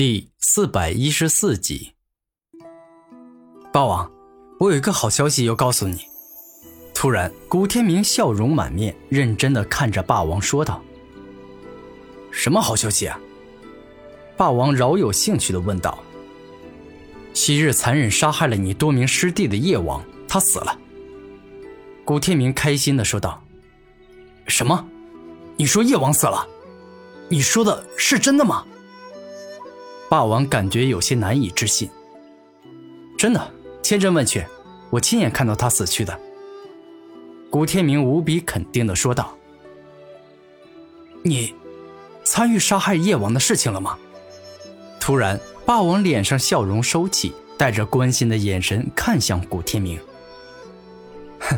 第四百一十四集，霸王，我有一个好消息要告诉你。突然，古天明笑容满面，认真的看着霸王说道：“什么好消息啊？”霸王饶有兴趣的问道：“昔日残忍杀害了你多名师弟的叶王，他死了。”古天明开心的说道：“什么？你说叶王死了？你说的是真的吗？”霸王感觉有些难以置信。真的，千真万确，我亲眼看到他死去的。古天明无比肯定的说道：“你参与杀害叶王的事情了吗？”突然，霸王脸上笑容收起，带着关心的眼神看向古天明。哼，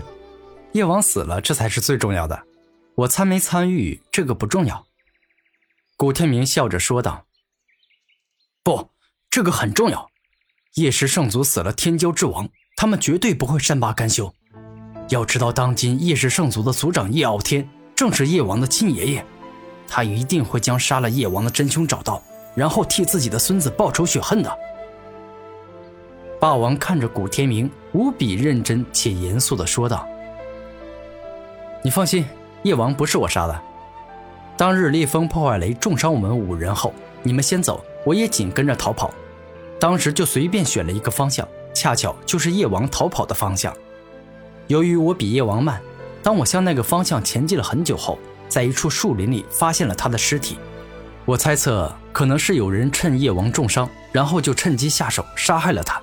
叶王死了，这才是最重要的。我参没参与，这个不重要。古天明笑着说道。不，这个很重要。叶氏圣族死了天骄之王，他们绝对不会善罢甘休。要知道，当今叶氏圣族的族长叶傲天正是叶王的亲爷爷，他一定会将杀了叶王的真凶找到，然后替自己的孙子报仇雪恨的。霸王看着古天明，无比认真且严肃地说道：“你放心，叶王不是我杀的。当日烈风破坏雷重伤我们五人后，你们先走。”我也紧跟着逃跑，当时就随便选了一个方向，恰巧就是叶王逃跑的方向。由于我比叶王慢，当我向那个方向前进了很久后，在一处树林里发现了他的尸体。我猜测可能是有人趁叶王重伤，然后就趁机下手杀害了他。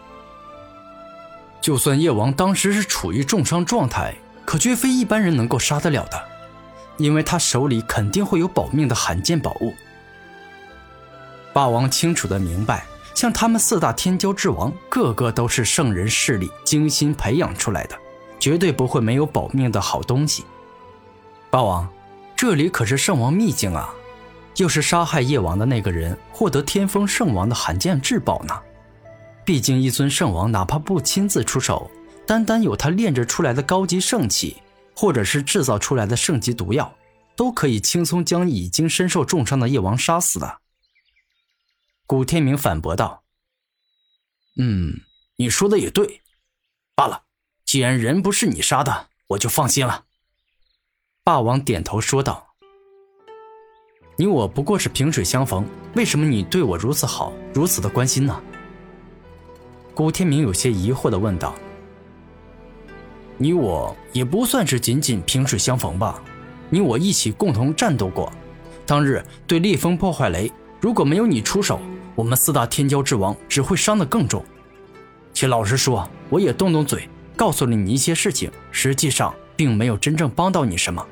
就算叶王当时是处于重伤状态，可绝非一般人能够杀得了的，因为他手里肯定会有保命的罕见宝物。霸王清楚的明白，像他们四大天骄之王，个个都是圣人势力精心培养出来的，绝对不会没有保命的好东西。霸王，这里可是圣王秘境啊！又是杀害叶王的那个人获得天风圣王的罕见至宝呢。毕竟一尊圣王，哪怕不亲自出手，单单有他炼制出来的高级圣器，或者是制造出来的圣级毒药，都可以轻松将已经身受重伤的叶王杀死的。古天明反驳道：“嗯，你说的也对。罢了，既然人不是你杀的，我就放心了。”霸王点头说道：“你我不过是萍水相逢，为什么你对我如此好，如此的关心呢？”古天明有些疑惑的问道：“你我也不算是仅仅萍水相逢吧？你我一起共同战斗过，当日对烈风破坏雷，如果没有你出手。”我们四大天骄之王只会伤得更重。且老实说，我也动动嘴，告诉了你一些事情，实际上并没有真正帮到你什么，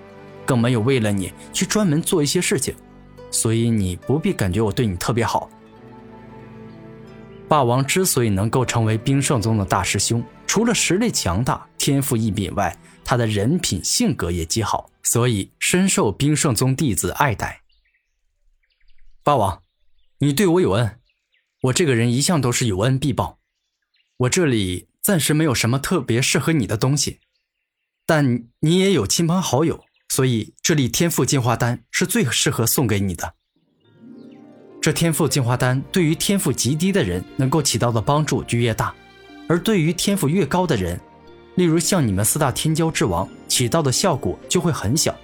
更没有为了你去专门做一些事情，所以你不必感觉我对你特别好。霸王之所以能够成为冰圣宗的大师兄，除了实力强大、天赋异禀外，他的人品性格也极好，所以深受冰圣宗弟子爱戴。霸王。你对我有恩，我这个人一向都是有恩必报。我这里暂时没有什么特别适合你的东西，但你也有亲朋好友，所以这粒天赋进化丹是最适合送给你的。这天赋进化丹对于天赋极低的人能够起到的帮助就越大，而对于天赋越高的人，例如像你们四大天骄之王，起到的效果就会很小。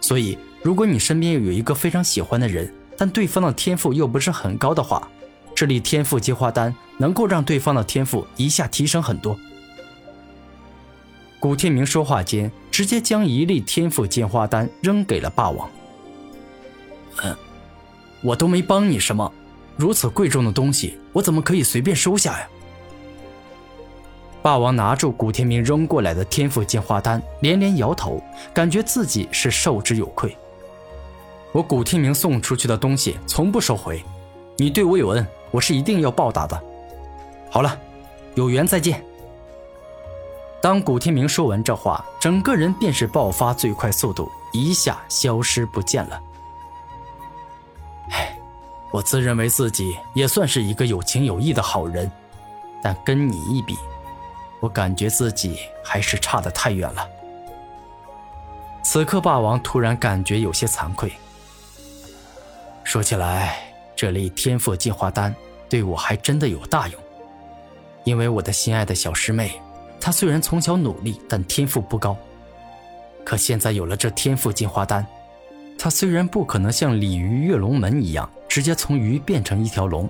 所以，如果你身边有一个非常喜欢的人，但对方的天赋又不是很高的话，这粒天赋进化丹能够让对方的天赋一下提升很多。古天明说话间，直接将一粒天赋进化丹扔给了霸王。嗯，我都没帮你什么，如此贵重的东西，我怎么可以随便收下呀？霸王拿住古天明扔过来的天赋进化丹，连连摇头，感觉自己是受之有愧。我古天明送出去的东西从不收回，你对我有恩，我是一定要报答的。好了，有缘再见。当古天明说完这话，整个人便是爆发最快速度，一下消失不见了。唉，我自认为自己也算是一个有情有义的好人，但跟你一比，我感觉自己还是差得太远了。此刻，霸王突然感觉有些惭愧。说起来，这粒天赋进化丹对我还真的有大用。因为我的心爱的小师妹，她虽然从小努力，但天赋不高。可现在有了这天赋进化丹，她虽然不可能像鲤鱼跃龙门一样直接从鱼变成一条龙，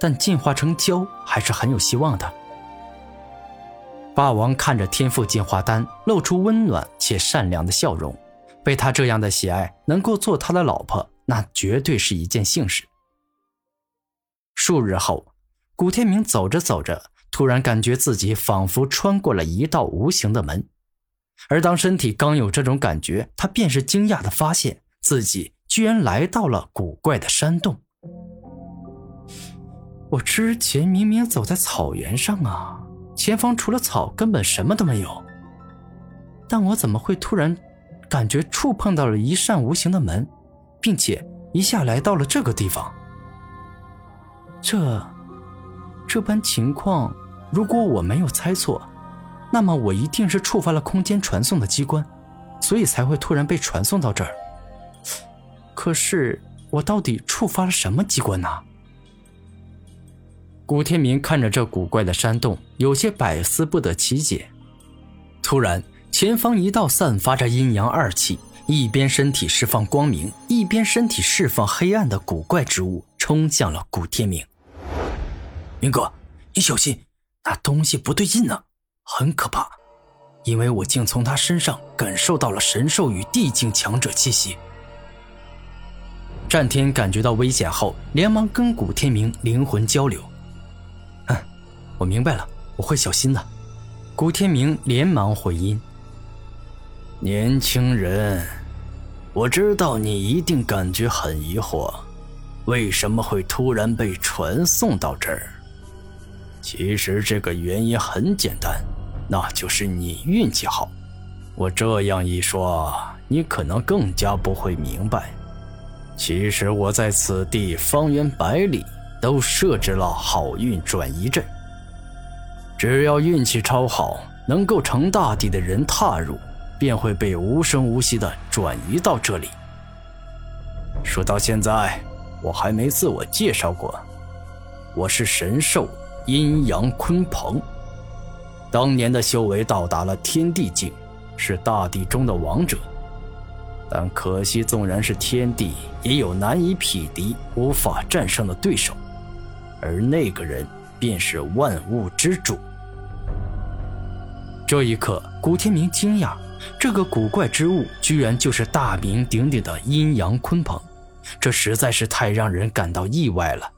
但进化成蛟还是很有希望的。霸王看着天赋进化丹，露出温暖且善良的笑容。被他这样的喜爱，能够做他的老婆，那绝对是一件幸事。数日后，古天明走着走着，突然感觉自己仿佛穿过了一道无形的门。而当身体刚有这种感觉，他便是惊讶的发现自己居然来到了古怪的山洞。我之前明明走在草原上啊！前方除了草，根本什么都没有。但我怎么会突然感觉触碰到了一扇无形的门，并且一下来到了这个地方？这这般情况，如果我没有猜错，那么我一定是触发了空间传送的机关，所以才会突然被传送到这儿。可是我到底触发了什么机关呢？古天明看着这古怪的山洞，有些百思不得其解。突然，前方一道散发着阴阳二气，一边身体释放光明，一边身体释放黑暗的古怪之物冲向了古天明。明哥，你小心，那东西不对劲呢，很可怕。因为我竟从他身上感受到了神兽与地境强者气息。战天感觉到危险后，连忙跟古天明灵魂交流。嗯我明白了，我会小心的。古天明连忙回音：“年轻人，我知道你一定感觉很疑惑，为什么会突然被传送到这儿？其实这个原因很简单，那就是你运气好。我这样一说，你可能更加不会明白。其实我在此地方圆百里都设置了好运转移阵。”只要运气超好，能够成大地的人踏入，便会被无声无息地转移到这里。说到现在，我还没自我介绍过，我是神兽阴阳鲲鹏，当年的修为到达了天地境，是大地中的王者。但可惜，纵然是天地，也有难以匹敌、无法战胜的对手，而那个人便是万物之主。这一刻，古天明惊讶，这个古怪之物居然就是大名鼎鼎的阴阳鲲鹏，这实在是太让人感到意外了。